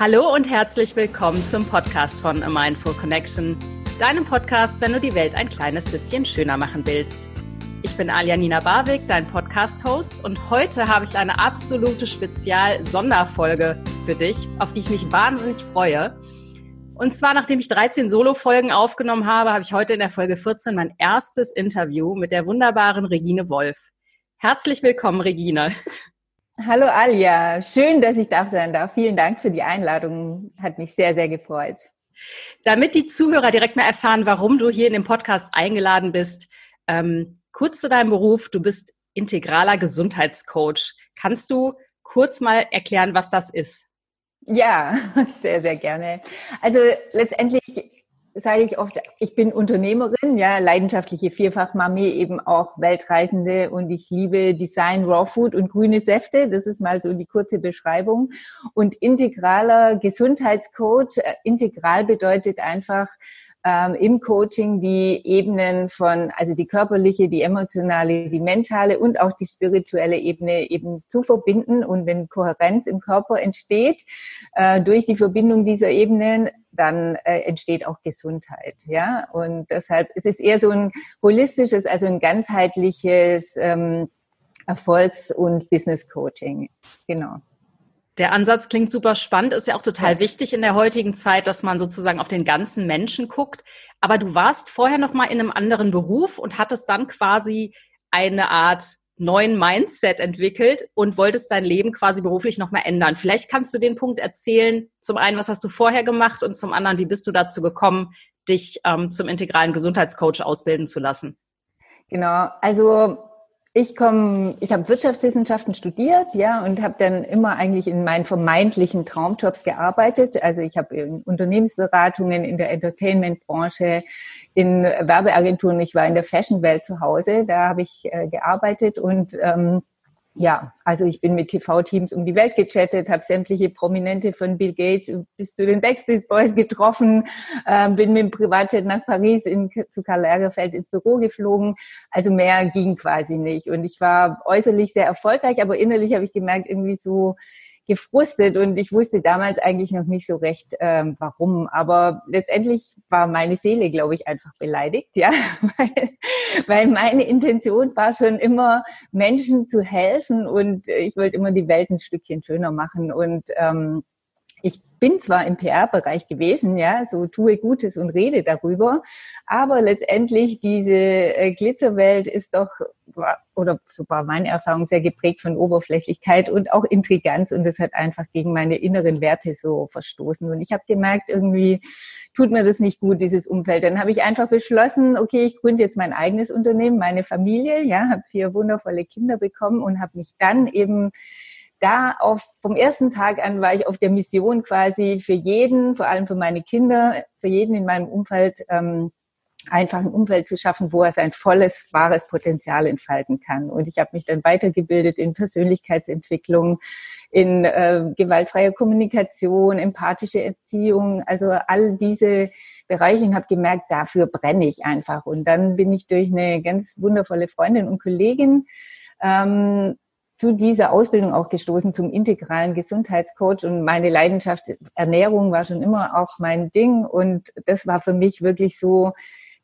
Hallo und herzlich willkommen zum Podcast von A Mindful Connection, deinem Podcast, wenn du die Welt ein kleines bisschen schöner machen willst. Ich bin Aljanina Barwig, dein Podcast-Host und heute habe ich eine absolute Spezial-Sonderfolge für dich, auf die ich mich wahnsinnig freue. Und zwar, nachdem ich 13 Solo-Folgen aufgenommen habe, habe ich heute in der Folge 14 mein erstes Interview mit der wunderbaren Regine Wolf. Herzlich willkommen, Regine. Hallo Alia, schön, dass ich da sein darf. Vielen Dank für die Einladung. Hat mich sehr, sehr gefreut. Damit die Zuhörer direkt mal erfahren, warum du hier in dem Podcast eingeladen bist, ähm, kurz zu deinem Beruf. Du bist integraler Gesundheitscoach. Kannst du kurz mal erklären, was das ist? Ja, sehr, sehr gerne. Also letztendlich sage ich oft, ich bin Unternehmerin, ja, leidenschaftliche Vierfachmami, eben auch Weltreisende und ich liebe Design, Raw Food und grüne Säfte. Das ist mal so die kurze Beschreibung. Und integraler Gesundheitscoach, äh, integral bedeutet einfach, ähm, im Coaching die Ebenen von, also die körperliche, die emotionale, die mentale und auch die spirituelle Ebene eben zu verbinden. Und wenn Kohärenz im Körper entsteht, äh, durch die Verbindung dieser Ebenen, dann äh, entsteht auch Gesundheit. Ja, und deshalb es ist eher so ein holistisches, also ein ganzheitliches ähm, Erfolgs- und Business Coaching. Genau. Der Ansatz klingt super spannend, ist ja auch total ja. wichtig in der heutigen Zeit, dass man sozusagen auf den ganzen Menschen guckt. Aber du warst vorher noch mal in einem anderen Beruf und hattest dann quasi eine Art neuen Mindset entwickelt und wolltest dein Leben quasi beruflich noch mal ändern. Vielleicht kannst du den Punkt erzählen. Zum einen, was hast du vorher gemacht und zum anderen, wie bist du dazu gekommen, dich ähm, zum integralen Gesundheitscoach ausbilden zu lassen? Genau, also ich komme, ich habe Wirtschaftswissenschaften studiert, ja, und habe dann immer eigentlich in meinen vermeintlichen Traumjobs gearbeitet. Also ich habe in Unternehmensberatungen, in der Entertainment-Branche, in Werbeagenturen. Ich war in der Fashion-Welt zu Hause. Da habe ich äh, gearbeitet und ähm, ja, also ich bin mit TV-Teams um die Welt gechattet, habe sämtliche Prominente von Bill Gates bis zu den Backstreet Boys getroffen, äh, bin mit dem Privatjet nach Paris in, zu Karl Lagerfeld ins Büro geflogen. Also mehr ging quasi nicht. Und ich war äußerlich sehr erfolgreich, aber innerlich habe ich gemerkt, irgendwie so, gefrustet und ich wusste damals eigentlich noch nicht so recht, ähm, warum. Aber letztendlich war meine Seele, glaube ich, einfach beleidigt, ja, weil, weil meine Intention war schon immer, Menschen zu helfen und ich wollte immer die Welt ein Stückchen schöner machen und ähm, ich bin zwar im PR-Bereich gewesen, ja, so tue Gutes und rede darüber, aber letztendlich diese äh, Glitzerwelt ist doch, oder so war meine Erfahrung, sehr geprägt von Oberflächlichkeit und auch Intriganz und das hat einfach gegen meine inneren Werte so verstoßen. Und ich habe gemerkt, irgendwie tut mir das nicht gut, dieses Umfeld. Dann habe ich einfach beschlossen, okay, ich gründe jetzt mein eigenes Unternehmen, meine Familie, ja, habe vier wundervolle Kinder bekommen und habe mich dann eben da auf, vom ersten Tag an war ich auf der Mission quasi für jeden, vor allem für meine Kinder, für jeden in meinem Umfeld, ähm, einfach ein Umfeld zu schaffen, wo er sein volles, wahres Potenzial entfalten kann. Und ich habe mich dann weitergebildet in Persönlichkeitsentwicklung, in äh, gewaltfreie Kommunikation, empathische Erziehung, also all diese Bereiche und habe gemerkt, dafür brenne ich einfach. Und dann bin ich durch eine ganz wundervolle Freundin und Kollegin ähm, zu dieser Ausbildung auch gestoßen zum integralen Gesundheitscoach. Und meine Leidenschaft Ernährung war schon immer auch mein Ding. Und das war für mich wirklich so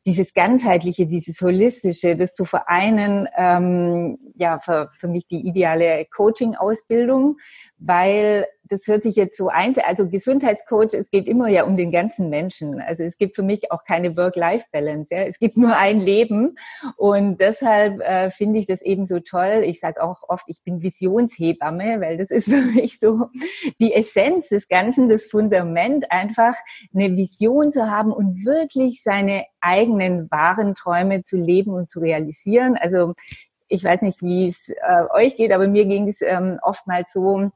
dieses ganzheitliche, dieses holistische, das zu vereinen, ähm, ja für, für mich die ideale Coaching-Ausbildung, weil das hört sich jetzt so ein, also Gesundheitscoach, es geht immer ja um den ganzen Menschen. Also es gibt für mich auch keine Work-Life-Balance. Ja? Es gibt nur ein Leben und deshalb äh, finde ich das eben so toll. Ich sage auch oft, ich bin Visionshebamme, weil das ist für mich so die Essenz des Ganzen, das Fundament, einfach eine Vision zu haben und wirklich seine eigenen wahren Träume zu leben und zu realisieren. Also ich weiß nicht, wie es äh, euch geht, aber mir ging es ähm, oftmals so,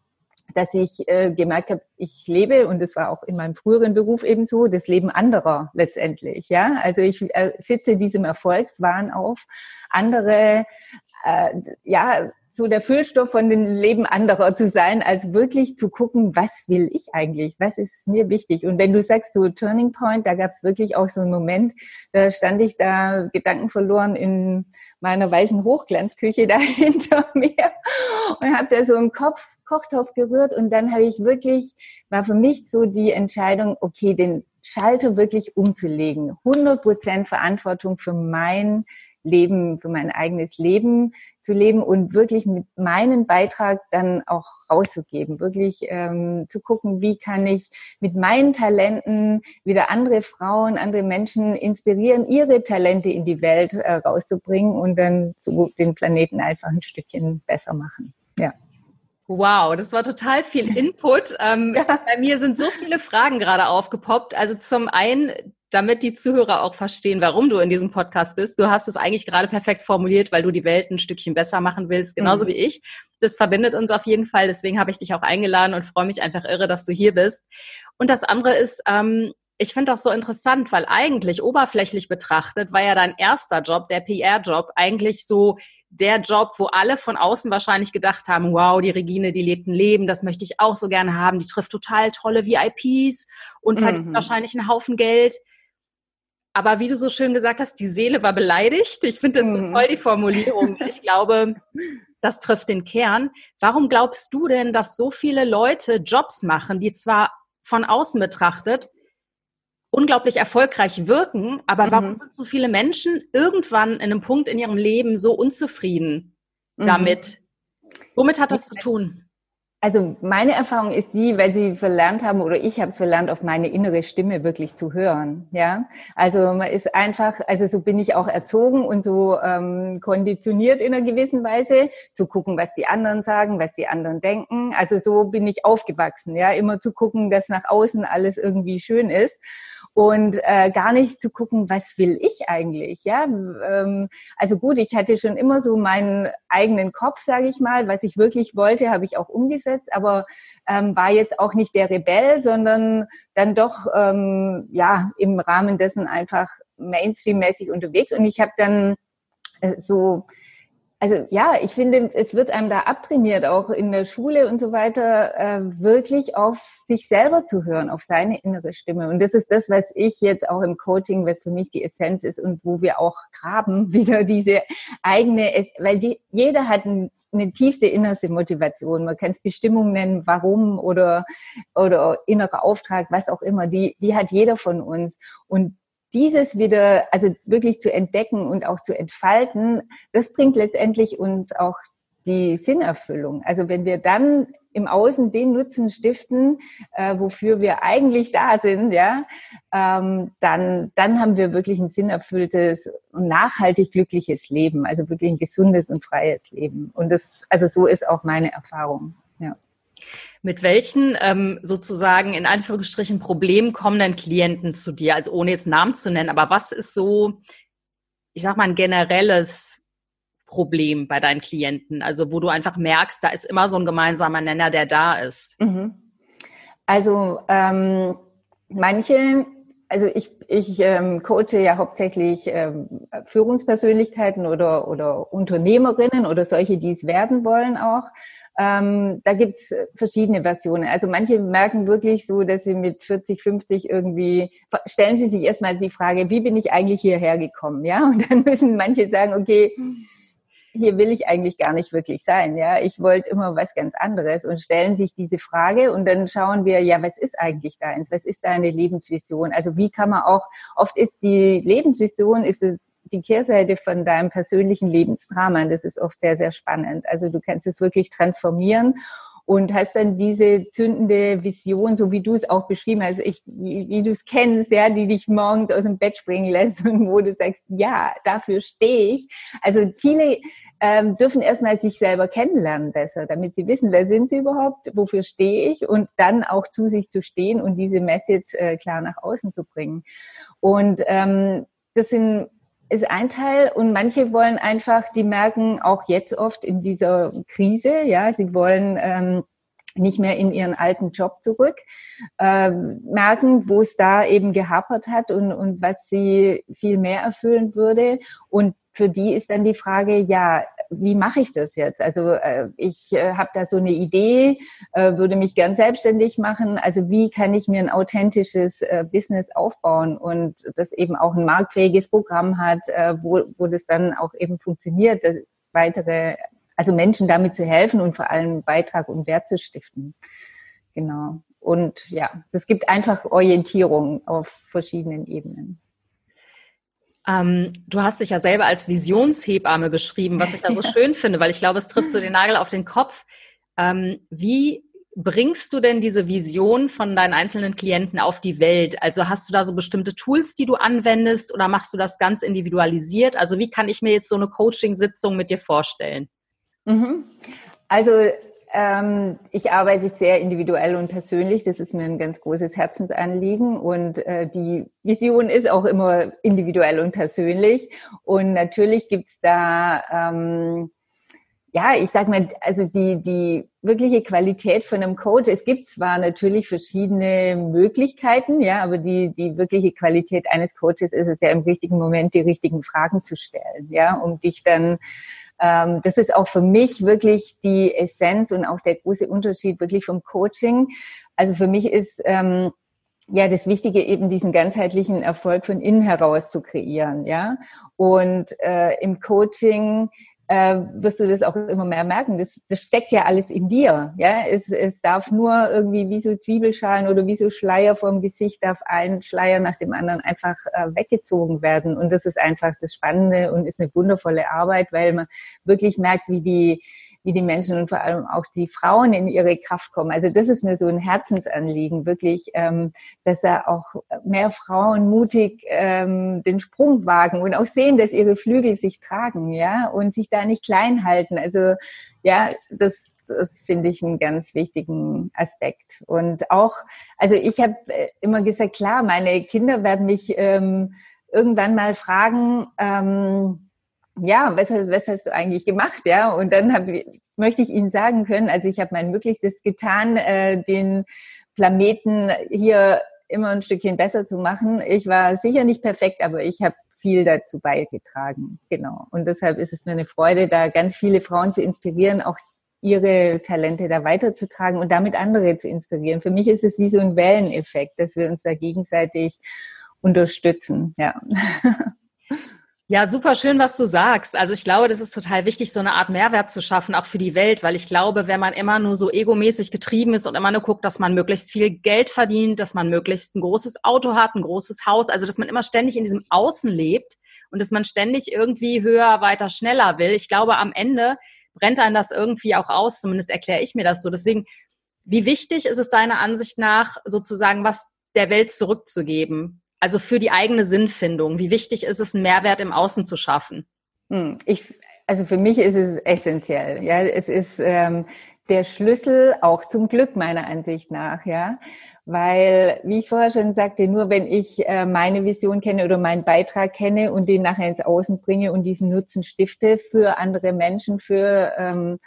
dass ich äh, gemerkt habe, ich lebe, und das war auch in meinem früheren Beruf eben so, das Leben anderer letztendlich. Ja, also ich äh, sitze diesem Erfolgswahn auf, andere äh, ja so der Füllstoff von dem Leben anderer zu sein, als wirklich zu gucken, was will ich eigentlich, was ist mir wichtig. Und wenn du sagst so Turning Point, da gab es wirklich auch so einen Moment, da stand ich da Gedanken verloren in meiner weißen Hochglanzküche da hinter mir und habe da so im Kopf Kochtopf gerührt und dann habe ich wirklich, war für mich so die Entscheidung, okay, den Schalter wirklich umzulegen. 100 Prozent Verantwortung für mein Leben, für mein eigenes Leben zu leben und wirklich mit meinen Beitrag dann auch rauszugeben, wirklich ähm, zu gucken, wie kann ich mit meinen Talenten wieder andere Frauen, andere Menschen inspirieren, ihre Talente in die Welt äh, rauszubringen und dann so den Planeten einfach ein Stückchen besser machen. Ja. Wow, das war total viel Input. Ähm, ja. Bei mir sind so viele Fragen gerade aufgepoppt. Also zum einen damit die Zuhörer auch verstehen, warum du in diesem Podcast bist. Du hast es eigentlich gerade perfekt formuliert, weil du die Welt ein Stückchen besser machen willst, genauso mhm. wie ich. Das verbindet uns auf jeden Fall. Deswegen habe ich dich auch eingeladen und freue mich einfach irre, dass du hier bist. Und das andere ist, ähm, ich finde das so interessant, weil eigentlich oberflächlich betrachtet war ja dein erster Job, der PR-Job, eigentlich so der Job, wo alle von außen wahrscheinlich gedacht haben, wow, die Regine, die lebt ein Leben, das möchte ich auch so gerne haben, die trifft total tolle VIPs und verdient mhm. wahrscheinlich einen Haufen Geld. Aber wie du so schön gesagt hast, die Seele war beleidigt. Ich finde das mhm. voll die Formulierung. Ich glaube, das trifft den Kern. Warum glaubst du denn, dass so viele Leute Jobs machen, die zwar von außen betrachtet unglaublich erfolgreich wirken, aber mhm. warum sind so viele Menschen irgendwann in einem Punkt in ihrem Leben so unzufrieden mhm. damit? Womit hat das zu tun? Also meine Erfahrung ist die, weil sie verlernt haben oder ich habe es verlernt, auf meine innere Stimme wirklich zu hören. Ja, also man ist einfach, also so bin ich auch erzogen und so ähm, konditioniert in einer gewissen Weise zu gucken, was die anderen sagen, was die anderen denken. Also so bin ich aufgewachsen. Ja, immer zu gucken, dass nach außen alles irgendwie schön ist und äh, gar nicht zu gucken, was will ich eigentlich, ja. Ähm, also gut, ich hatte schon immer so meinen eigenen Kopf, sage ich mal, was ich wirklich wollte, habe ich auch umgesetzt, aber ähm, war jetzt auch nicht der Rebell, sondern dann doch ähm, ja im Rahmen dessen einfach Mainstream-mäßig unterwegs. Und ich habe dann äh, so also ja, ich finde, es wird einem da abtrainiert, auch in der Schule und so weiter, äh, wirklich auf sich selber zu hören, auf seine innere Stimme. Und das ist das, was ich jetzt auch im Coaching, was für mich die Essenz ist und wo wir auch graben, wieder diese eigene, weil die, jeder hat ein, eine tiefste innerste Motivation. Man kann es Bestimmung nennen, warum oder, oder innerer Auftrag, was auch immer. Die, die hat jeder von uns. Und dieses wieder, also wirklich zu entdecken und auch zu entfalten, das bringt letztendlich uns auch die Sinnerfüllung. Also wenn wir dann im Außen den Nutzen stiften, äh, wofür wir eigentlich da sind, ja, ähm, dann, dann haben wir wirklich ein sinnerfülltes und nachhaltig glückliches Leben, also wirklich ein gesundes und freies Leben. Und das, also so ist auch meine Erfahrung. Mit welchen ähm, sozusagen in Anführungsstrichen Problemen kommen denn Klienten zu dir? Also ohne jetzt Namen zu nennen, aber was ist so, ich sag mal, ein generelles Problem bei deinen Klienten? Also wo du einfach merkst, da ist immer so ein gemeinsamer Nenner, der da ist. Mhm. Also ähm, manche also ich, ich ähm, coache ja hauptsächlich ähm, Führungspersönlichkeiten oder, oder Unternehmerinnen oder solche, die es werden wollen auch. Ähm, da gibt's verschiedene Versionen. Also manche merken wirklich so, dass sie mit 40, 50 irgendwie, stellen sie sich erstmal die Frage, wie bin ich eigentlich hierher gekommen? Ja, und dann müssen manche sagen, okay, hier will ich eigentlich gar nicht wirklich sein. Ja, ich wollte immer was ganz anderes und stellen sich diese Frage und dann schauen wir, ja, was ist eigentlich deins? Was ist deine Lebensvision? Also wie kann man auch, oft ist die Lebensvision, ist es die Kehrseite von deinem persönlichen Lebensdrama. Das ist oft sehr, sehr spannend. Also du kannst es wirklich transformieren und hast dann diese zündende Vision, so wie du es auch beschrieben hast, ich, wie, wie du es kennst, ja, die dich morgens aus dem Bett springen lässt und wo du sagst, ja, dafür stehe ich. Also viele ähm, dürfen erstmal sich selber kennenlernen besser, damit sie wissen, wer sind sie überhaupt, wofür stehe ich und dann auch zu sich zu stehen und diese Message äh, klar nach außen zu bringen. Und ähm, das sind ist ein Teil und manche wollen einfach, die merken auch jetzt oft in dieser Krise, ja, sie wollen ähm, nicht mehr in ihren alten Job zurück, äh, merken, wo es da eben gehapert hat und, und was sie viel mehr erfüllen würde. Und für die ist dann die Frage, ja, wie mache ich das jetzt? Also äh, ich äh, habe da so eine Idee, äh, würde mich gern selbstständig machen. Also wie kann ich mir ein authentisches äh, Business aufbauen und das eben auch ein marktfähiges Programm hat, äh, wo, wo das dann auch eben funktioniert, dass weitere also Menschen damit zu helfen und vor allem Beitrag und Wert zu stiften. Genau. Und ja, das gibt einfach Orientierung auf verschiedenen Ebenen. Ähm, du hast dich ja selber als Visionshebamme beschrieben, was ich da so schön finde, weil ich glaube, es trifft so den Nagel auf den Kopf. Ähm, wie bringst du denn diese Vision von deinen einzelnen Klienten auf die Welt? Also hast du da so bestimmte Tools, die du anwendest oder machst du das ganz individualisiert? Also wie kann ich mir jetzt so eine Coaching-Sitzung mit dir vorstellen? Mhm. Also ähm, ich arbeite sehr individuell und persönlich. Das ist mir ein ganz großes Herzensanliegen. Und äh, die Vision ist auch immer individuell und persönlich. Und natürlich gibt's da, ähm, ja, ich sag mal, also die, die wirkliche Qualität von einem Coach. Es gibt zwar natürlich verschiedene Möglichkeiten, ja, aber die, die wirkliche Qualität eines Coaches ist es ja im richtigen Moment, die richtigen Fragen zu stellen, ja, um dich dann ähm, das ist auch für mich wirklich die Essenz und auch der große Unterschied wirklich vom Coaching. Also für mich ist ähm, ja das Wichtige eben diesen ganzheitlichen Erfolg von innen heraus zu kreieren, ja. Und äh, im Coaching äh, wirst du das auch immer mehr merken. Das, das steckt ja alles in dir. Ja, es, es darf nur irgendwie wie so Zwiebelschalen oder wie so Schleier vom Gesicht darf ein Schleier nach dem anderen einfach äh, weggezogen werden. Und das ist einfach das Spannende und ist eine wundervolle Arbeit, weil man wirklich merkt, wie die wie die Menschen und vor allem auch die Frauen in ihre Kraft kommen. Also das ist mir so ein Herzensanliegen, wirklich, ähm, dass da auch mehr Frauen mutig ähm, den Sprung wagen und auch sehen, dass ihre Flügel sich tragen, ja, und sich da nicht klein halten. Also ja, das das finde ich einen ganz wichtigen Aspekt. Und auch, also ich habe äh, immer gesagt, klar, meine Kinder werden mich ähm, irgendwann mal fragen, ähm, ja, was, was hast du eigentlich gemacht, ja? Und dann hab, möchte ich Ihnen sagen können, also ich habe mein Möglichstes getan, äh, den Planeten hier immer ein Stückchen besser zu machen. Ich war sicher nicht perfekt, aber ich habe viel dazu beigetragen, genau. Und deshalb ist es mir eine Freude, da ganz viele Frauen zu inspirieren, auch ihre Talente da weiterzutragen und damit andere zu inspirieren. Für mich ist es wie so ein Welleneffekt, dass wir uns da gegenseitig unterstützen, ja. Ja, super schön, was du sagst. Also ich glaube, das ist total wichtig, so eine Art Mehrwert zu schaffen, auch für die Welt, weil ich glaube, wenn man immer nur so egomäßig getrieben ist und immer nur guckt, dass man möglichst viel Geld verdient, dass man möglichst ein großes Auto hat, ein großes Haus, also dass man immer ständig in diesem Außen lebt und dass man ständig irgendwie höher, weiter, schneller will. Ich glaube, am Ende brennt einem das irgendwie auch aus, zumindest erkläre ich mir das so. Deswegen, wie wichtig ist es deiner Ansicht nach, sozusagen was der Welt zurückzugeben? Also für die eigene Sinnfindung. Wie wichtig ist es, einen Mehrwert im Außen zu schaffen? Hm, ich, also für mich ist es essentiell. Ja, es ist ähm, der Schlüssel auch zum Glück meiner Ansicht nach. Ja, weil wie ich vorher schon sagte, nur wenn ich äh, meine Vision kenne oder meinen Beitrag kenne und den nachher ins Außen bringe und diesen Nutzen stifte für andere Menschen, für ähm,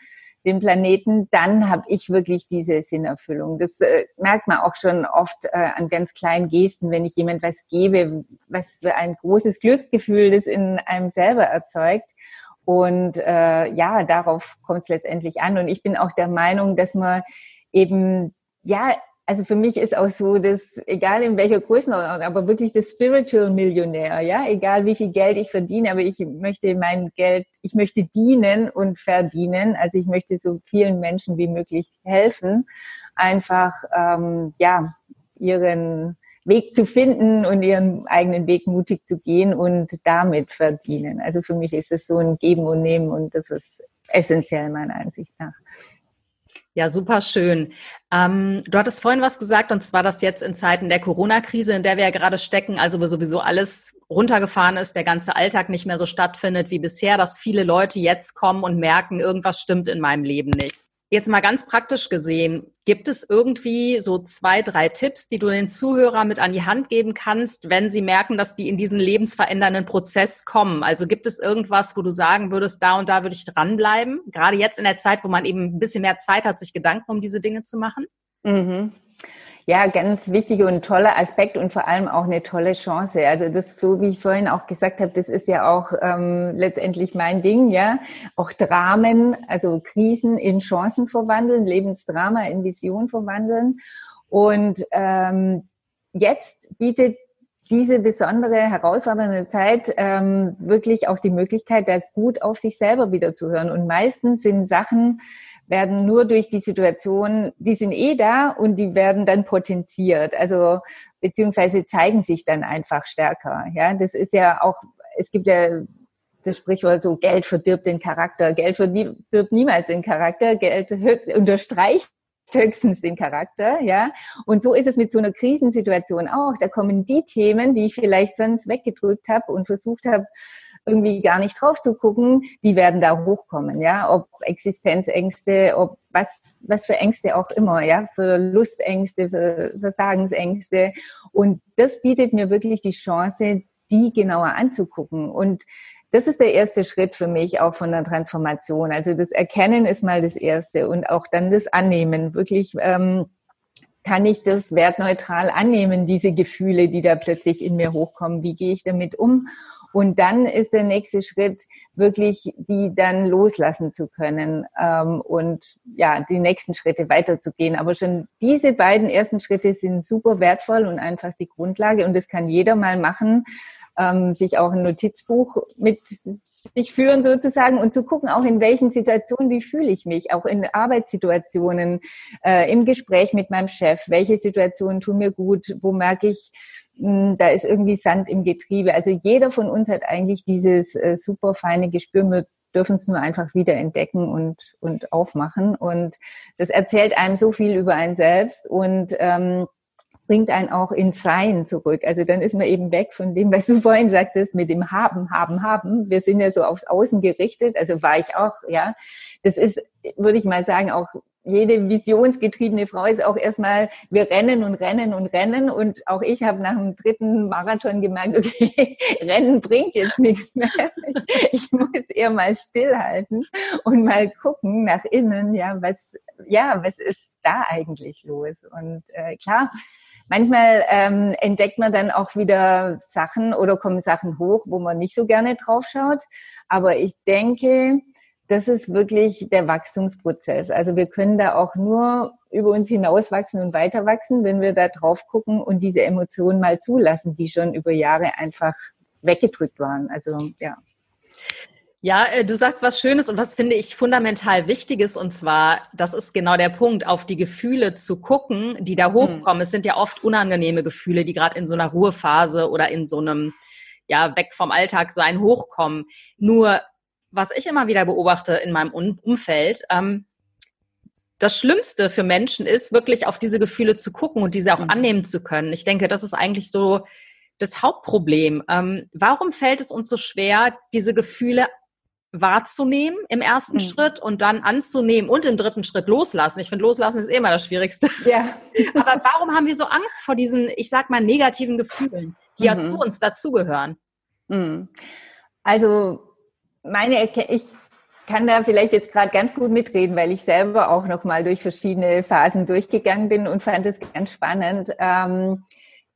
den Planeten, dann habe ich wirklich diese Sinnerfüllung. Das äh, merkt man auch schon oft äh, an ganz kleinen Gesten, wenn ich jemand was gebe, was für ein großes Glücksgefühl das in einem selber erzeugt. Und äh, ja, darauf kommt es letztendlich an. Und ich bin auch der Meinung, dass man eben ja also für mich ist auch so, dass egal in welcher Größenordnung, aber wirklich das Spiritual Millionär, ja, egal wie viel Geld ich verdiene, aber ich möchte mein Geld, ich möchte dienen und verdienen. Also ich möchte so vielen Menschen wie möglich helfen, einfach ähm, ja ihren Weg zu finden und ihren eigenen Weg mutig zu gehen und damit verdienen. Also für mich ist es so ein Geben und Nehmen und das ist essentiell meiner Ansicht nach. Ja, super schön. Ähm, du hattest vorhin was gesagt, und zwar, dass jetzt in Zeiten der Corona-Krise, in der wir ja gerade stecken, also wo sowieso alles runtergefahren ist, der ganze Alltag nicht mehr so stattfindet wie bisher, dass viele Leute jetzt kommen und merken, irgendwas stimmt in meinem Leben nicht. Jetzt mal ganz praktisch gesehen, gibt es irgendwie so zwei, drei Tipps, die du den Zuhörern mit an die Hand geben kannst, wenn sie merken, dass die in diesen lebensverändernden Prozess kommen? Also gibt es irgendwas, wo du sagen würdest, da und da würde ich dranbleiben? Gerade jetzt in der Zeit, wo man eben ein bisschen mehr Zeit hat, sich Gedanken um diese Dinge zu machen? Mhm. Ja, ganz wichtiger und toller Aspekt und vor allem auch eine tolle Chance. Also das, so wie ich vorhin auch gesagt habe, das ist ja auch ähm, letztendlich mein Ding, ja. Auch Dramen, also Krisen in Chancen verwandeln, Lebensdrama in Vision verwandeln. Und ähm, jetzt bietet diese besondere, herausfordernde Zeit ähm, wirklich auch die Möglichkeit, da gut auf sich selber wieder zu hören. Und meistens sind Sachen, werden nur durch die Situation, die sind eh da und die werden dann potenziert. Also beziehungsweise zeigen sich dann einfach stärker. Ja, das ist ja auch, es gibt ja das Sprichwort so, Geld verdirbt den Charakter. Geld verdirbt niemals den Charakter. Geld unterstreicht höchstens den Charakter, ja. Und so ist es mit so einer Krisensituation auch. Da kommen die Themen, die ich vielleicht sonst weggedrückt habe und versucht habe, irgendwie gar nicht drauf zu gucken, die werden da hochkommen, ja. Ob Existenzängste, ob was, was für Ängste auch immer, ja. Für Lustängste, für Versagensängste. Und das bietet mir wirklich die Chance, die genauer anzugucken. Und das ist der erste Schritt für mich auch von der Transformation. Also das Erkennen ist mal das Erste und auch dann das Annehmen. Wirklich ähm, kann ich das wertneutral annehmen, diese Gefühle, die da plötzlich in mir hochkommen. Wie gehe ich damit um? Und dann ist der nächste Schritt, wirklich die dann loslassen zu können ähm, und ja, die nächsten Schritte weiterzugehen. Aber schon diese beiden ersten Schritte sind super wertvoll und einfach die Grundlage. Und das kann jeder mal machen ähm, sich auch ein Notizbuch mit sich führen sozusagen und zu gucken, auch in welchen Situationen, wie fühle ich mich, auch in Arbeitssituationen, äh, im Gespräch mit meinem Chef, welche Situationen tun mir gut, wo merke ich, mh, hm, da ist irgendwie Sand im Getriebe. Also jeder von uns hat eigentlich dieses äh, super feine Gespür, wir dürfen es nur einfach wieder entdecken und, und aufmachen. Und das erzählt einem so viel über einen selbst und ähm, bringt einen auch ins Sein zurück. Also dann ist man eben weg von dem, was du vorhin sagtest, mit dem Haben, Haben, Haben. Wir sind ja so aufs Außen gerichtet, also war ich auch, ja. Das ist, würde ich mal sagen, auch jede visionsgetriebene Frau ist auch erstmal, wir rennen und rennen und rennen. Und auch ich habe nach dem dritten Marathon gemerkt, okay, Rennen bringt jetzt nichts mehr. Ich, muss eher mal stillhalten und mal gucken nach innen, ja, was, ja, was ist da eigentlich los? Und äh, klar, manchmal ähm, entdeckt man dann auch wieder Sachen oder kommen Sachen hoch, wo man nicht so gerne drauf schaut. Aber ich denke, das ist wirklich der Wachstumsprozess. Also wir können da auch nur über uns hinauswachsen und weiter wachsen, wenn wir da drauf gucken und diese Emotionen mal zulassen, die schon über Jahre einfach weggedrückt waren. Also ja. Ja, äh, du sagst was Schönes und was finde ich fundamental Wichtiges und zwar, das ist genau der Punkt, auf die Gefühle zu gucken, die da hm. hochkommen. Mhm. Es sind ja oft unangenehme Gefühle, die gerade in so einer Ruhephase oder in so einem ja weg vom Alltag sein hochkommen. Nur was ich immer wieder beobachte in meinem Umfeld, ähm, das Schlimmste für Menschen ist, wirklich auf diese Gefühle zu gucken und diese auch mhm. annehmen zu können. Ich denke, das ist eigentlich so das Hauptproblem. Ähm, warum fällt es uns so schwer, diese Gefühle wahrzunehmen im ersten mhm. Schritt und dann anzunehmen und im dritten Schritt loslassen. Ich finde, loslassen ist eh immer das Schwierigste. Ja. Aber warum haben wir so Angst vor diesen, ich sag mal, negativen Gefühlen, die mhm. ja zu uns dazugehören? Mhm. Also meine, ich kann da vielleicht jetzt gerade ganz gut mitreden, weil ich selber auch noch mal durch verschiedene Phasen durchgegangen bin und fand es ganz spannend. Ähm,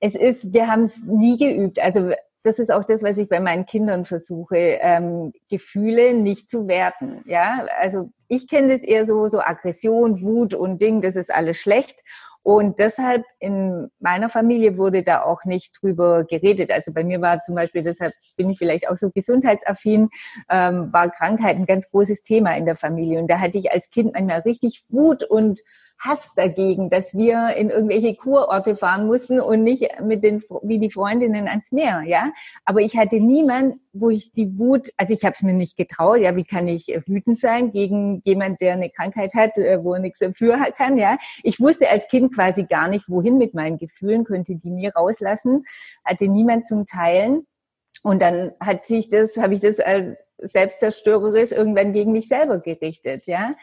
es ist, wir haben es nie geübt. Also das ist auch das, was ich bei meinen Kindern versuche, ähm, Gefühle nicht zu werten. Ja, also ich kenne das eher so, so Aggression, Wut und Ding, das ist alles schlecht. Und deshalb in meiner Familie wurde da auch nicht drüber geredet. Also bei mir war zum Beispiel, deshalb bin ich vielleicht auch so gesundheitsaffin, ähm, war Krankheit ein ganz großes Thema in der Familie. Und da hatte ich als Kind manchmal richtig Wut und Hass dagegen, dass wir in irgendwelche Kurorte fahren mussten und nicht mit den wie die Freundinnen ans Meer, ja. Aber ich hatte niemand, wo ich die Wut, also ich habe es mir nicht getraut, ja, wie kann ich wütend sein gegen jemand, der eine Krankheit hat, äh, wo er nichts dafür kann, ja. Ich wusste als Kind quasi gar nicht, wohin mit meinen Gefühlen, könnte die nie rauslassen, hatte niemand zum Teilen. Und dann hat sich das, habe ich das als selbstzerstörerisch irgendwann gegen mich selber gerichtet, ja.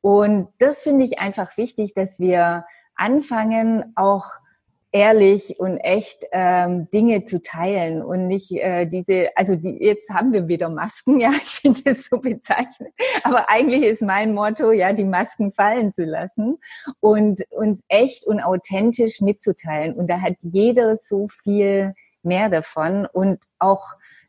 Und das finde ich einfach wichtig, dass wir anfangen, auch ehrlich und echt ähm, Dinge zu teilen und nicht äh, diese, also die, jetzt haben wir wieder Masken, ja, ich finde das so bezeichnend, aber eigentlich ist mein Motto, ja, die Masken fallen zu lassen und uns echt und authentisch mitzuteilen. Und da hat jeder so viel mehr davon und auch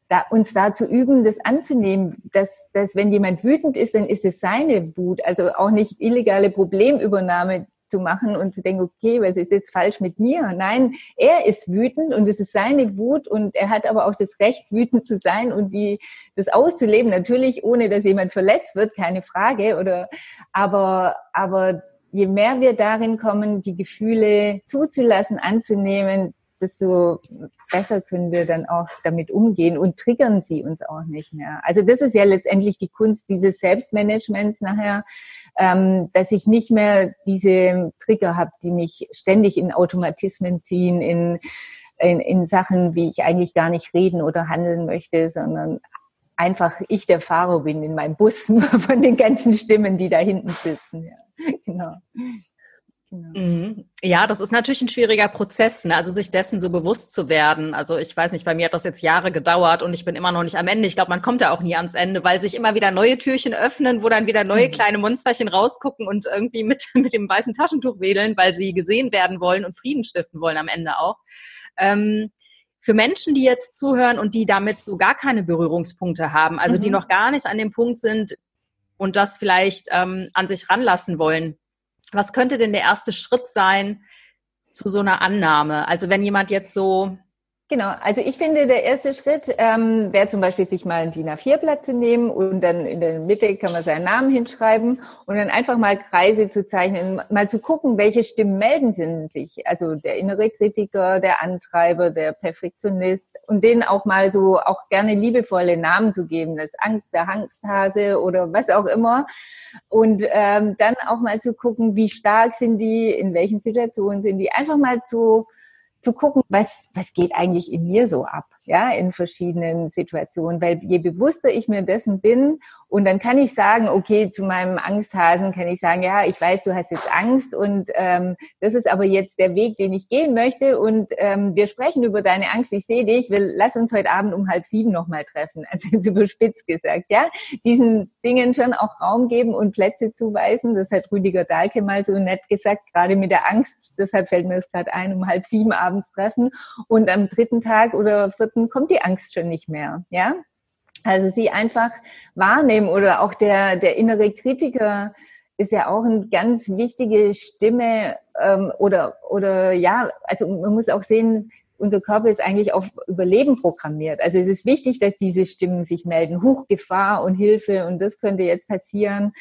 da, uns da zu üben, das anzunehmen, dass, dass wenn jemand wütend ist, dann ist es seine Wut, also auch nicht illegale Problemübernahme, zu machen und zu denken, okay, was ist jetzt falsch mit mir? Nein, er ist wütend und es ist seine Wut und er hat aber auch das Recht, wütend zu sein und die, das auszuleben. Natürlich, ohne dass jemand verletzt wird, keine Frage, oder, aber, aber je mehr wir darin kommen, die Gefühle zuzulassen, anzunehmen, desto besser können wir dann auch damit umgehen und triggern sie uns auch nicht mehr. Also das ist ja letztendlich die Kunst dieses Selbstmanagements nachher, ähm, dass ich nicht mehr diese Trigger habe, die mich ständig in Automatismen ziehen, in, in, in Sachen, wie ich eigentlich gar nicht reden oder handeln möchte, sondern einfach ich der Fahrer bin in meinem Bus von den ganzen Stimmen, die da hinten sitzen. Ja, genau. Genau. Mhm. Ja, das ist natürlich ein schwieriger Prozess, ne? also sich dessen so bewusst zu werden. Also ich weiß nicht, bei mir hat das jetzt Jahre gedauert und ich bin immer noch nicht am Ende. Ich glaube, man kommt ja auch nie ans Ende, weil sich immer wieder neue Türchen öffnen, wo dann wieder neue mhm. kleine Monsterchen rausgucken und irgendwie mit, mit dem weißen Taschentuch wedeln, weil sie gesehen werden wollen und Frieden stiften wollen am Ende auch. Ähm, für Menschen, die jetzt zuhören und die damit so gar keine Berührungspunkte haben, also mhm. die noch gar nicht an dem Punkt sind und das vielleicht ähm, an sich ranlassen wollen, was könnte denn der erste Schritt sein zu so einer Annahme? Also wenn jemand jetzt so Genau, also ich finde, der erste Schritt ähm, wäre zum Beispiel, sich mal ein DIN A4-Blatt zu nehmen und dann in der Mitte kann man seinen Namen hinschreiben und dann einfach mal Kreise zu zeichnen, mal zu gucken, welche Stimmen melden sich. Also der innere Kritiker, der Antreiber, der Perfektionist und denen auch mal so auch gerne liebevolle Namen zu geben, das Angst, der Angsthase oder was auch immer. Und ähm, dann auch mal zu gucken, wie stark sind die, in welchen Situationen sind die. Einfach mal zu zu gucken, was, was geht eigentlich in mir so ab, ja, in verschiedenen Situationen. Weil je bewusster ich mir dessen bin und dann kann ich sagen, okay, zu meinem Angsthasen kann ich sagen, ja, ich weiß, du hast jetzt Angst und ähm, das ist aber jetzt der Weg, den ich gehen möchte und ähm, wir sprechen über deine Angst. Ich sehe dich, will, lass uns heute Abend um halb sieben nochmal treffen. Also jetzt überspitzt gesagt, ja, diesen Dingen schon auch Raum geben und Plätze zuweisen. Das hat Rüdiger Dahlke mal so nett gesagt, gerade mit der Angst. Deshalb fällt mir das gerade ein, um halb sieben abends treffen und am dritten Tag oder vierten kommt die Angst schon nicht mehr, ja. Also sie einfach wahrnehmen oder auch der, der innere Kritiker ist ja auch eine ganz wichtige Stimme ähm, oder, oder ja, also man muss auch sehen, unser Körper ist eigentlich auf Überleben programmiert. Also es ist wichtig, dass diese Stimmen sich melden. Hochgefahr und Hilfe und das könnte jetzt passieren.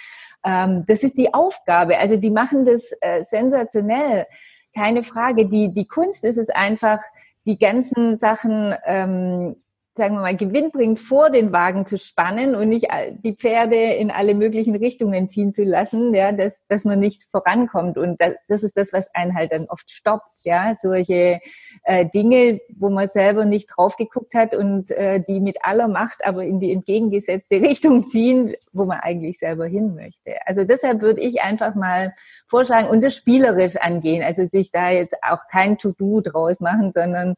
Ähm, das ist die Aufgabe. Also die machen das äh, sensationell. Keine Frage. Die, die Kunst ist es einfach, die ganzen Sachen ähm, sagen wir mal, gewinnbringend vor den Wagen zu spannen und nicht die Pferde in alle möglichen Richtungen ziehen zu lassen, ja, dass, dass man nicht vorankommt. Und das, das ist das, was einen halt dann oft stoppt, ja, solche äh, Dinge, wo man selber nicht drauf geguckt hat und äh, die mit aller Macht aber in die entgegengesetzte Richtung ziehen, wo man eigentlich selber hin möchte. Also deshalb würde ich einfach mal vorschlagen und das spielerisch angehen, also sich da jetzt auch kein To-Do draus machen, sondern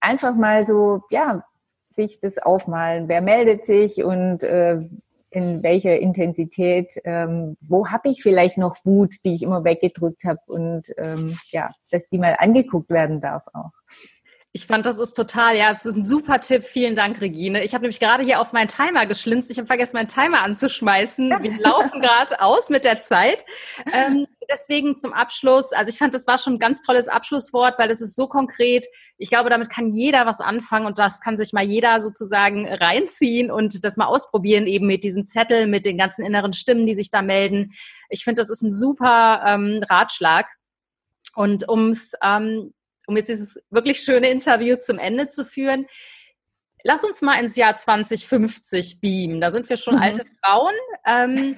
einfach mal so, ja, sich das aufmalen. Wer meldet sich und äh, in welcher Intensität? Ähm, wo habe ich vielleicht noch Wut, die ich immer weggedrückt habe und ähm, ja, dass die mal angeguckt werden darf auch. Ich fand, das ist total, ja, es ist ein super Tipp. Vielen Dank, Regine. Ich habe nämlich gerade hier auf meinen Timer geschlinzt. Ich habe vergessen, meinen Timer anzuschmeißen. Wir laufen gerade aus mit der Zeit. Ähm, deswegen zum Abschluss, also ich fand, das war schon ein ganz tolles Abschlusswort, weil das ist so konkret. Ich glaube, damit kann jeder was anfangen und das kann sich mal jeder sozusagen reinziehen und das mal ausprobieren, eben mit diesem Zettel, mit den ganzen inneren Stimmen, die sich da melden. Ich finde, das ist ein super ähm, Ratschlag. Und ums ähm, um jetzt dieses wirklich schöne Interview zum Ende zu führen. Lass uns mal ins Jahr 2050 beamen. Da sind wir schon mhm. alte Frauen. Ähm,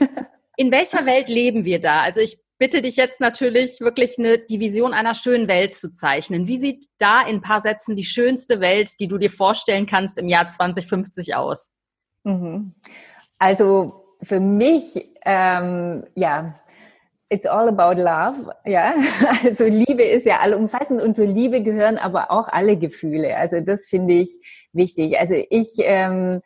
in welcher Welt leben wir da? Also ich bitte dich jetzt natürlich wirklich eine die Vision einer schönen Welt zu zeichnen. Wie sieht da in ein paar Sätzen die schönste Welt, die du dir vorstellen kannst im Jahr 2050 aus? Mhm. Also für mich, ähm, ja, It's all about love, ja. Also Liebe ist ja allumfassend und zur Liebe gehören aber auch alle Gefühle. Also das finde ich wichtig. Also ich ähm,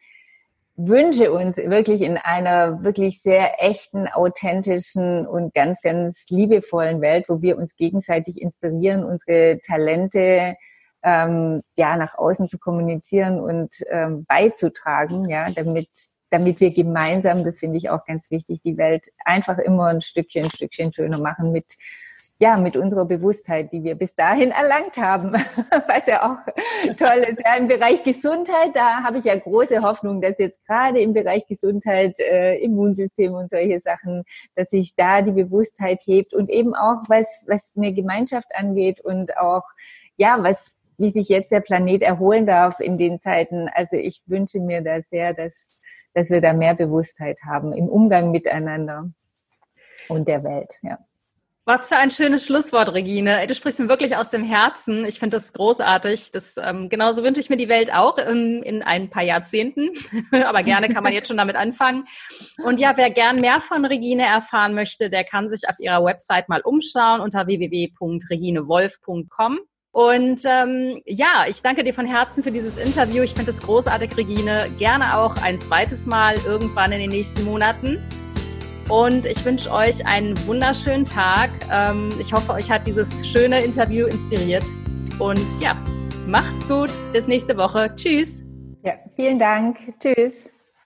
wünsche uns wirklich in einer wirklich sehr echten, authentischen und ganz, ganz liebevollen Welt, wo wir uns gegenseitig inspirieren, unsere Talente ähm, ja nach außen zu kommunizieren und ähm, beizutragen, ja, damit damit wir gemeinsam, das finde ich auch ganz wichtig, die Welt einfach immer ein Stückchen, ein Stückchen schöner machen mit ja, mit unserer Bewusstheit, die wir bis dahin erlangt haben, was ja auch toll ist. Ja, Im Bereich Gesundheit, da habe ich ja große Hoffnung, dass jetzt gerade im Bereich Gesundheit, äh, Immunsystem und solche Sachen, dass sich da die Bewusstheit hebt und eben auch, was, was eine Gemeinschaft angeht und auch, ja, was, wie sich jetzt der Planet erholen darf in den Zeiten. Also ich wünsche mir da sehr, dass, dass wir da mehr Bewusstheit haben im Umgang miteinander und der Welt, ja. Was für ein schönes Schlusswort, Regine. Du sprichst mir wirklich aus dem Herzen. Ich finde das großartig. Das, ähm, genauso wünsche ich mir die Welt auch ähm, in ein paar Jahrzehnten. Aber gerne kann man jetzt schon damit anfangen. Und ja, wer gern mehr von Regine erfahren möchte, der kann sich auf ihrer Website mal umschauen unter www.reginewolf.com. Und ähm, ja, ich danke dir von Herzen für dieses Interview. Ich finde es großartig, Regine. Gerne auch ein zweites Mal irgendwann in den nächsten Monaten. Und ich wünsche euch einen wunderschönen Tag. Ähm, ich hoffe, euch hat dieses schöne Interview inspiriert. Und ja, macht's gut. Bis nächste Woche. Tschüss. Ja, vielen Dank. Tschüss.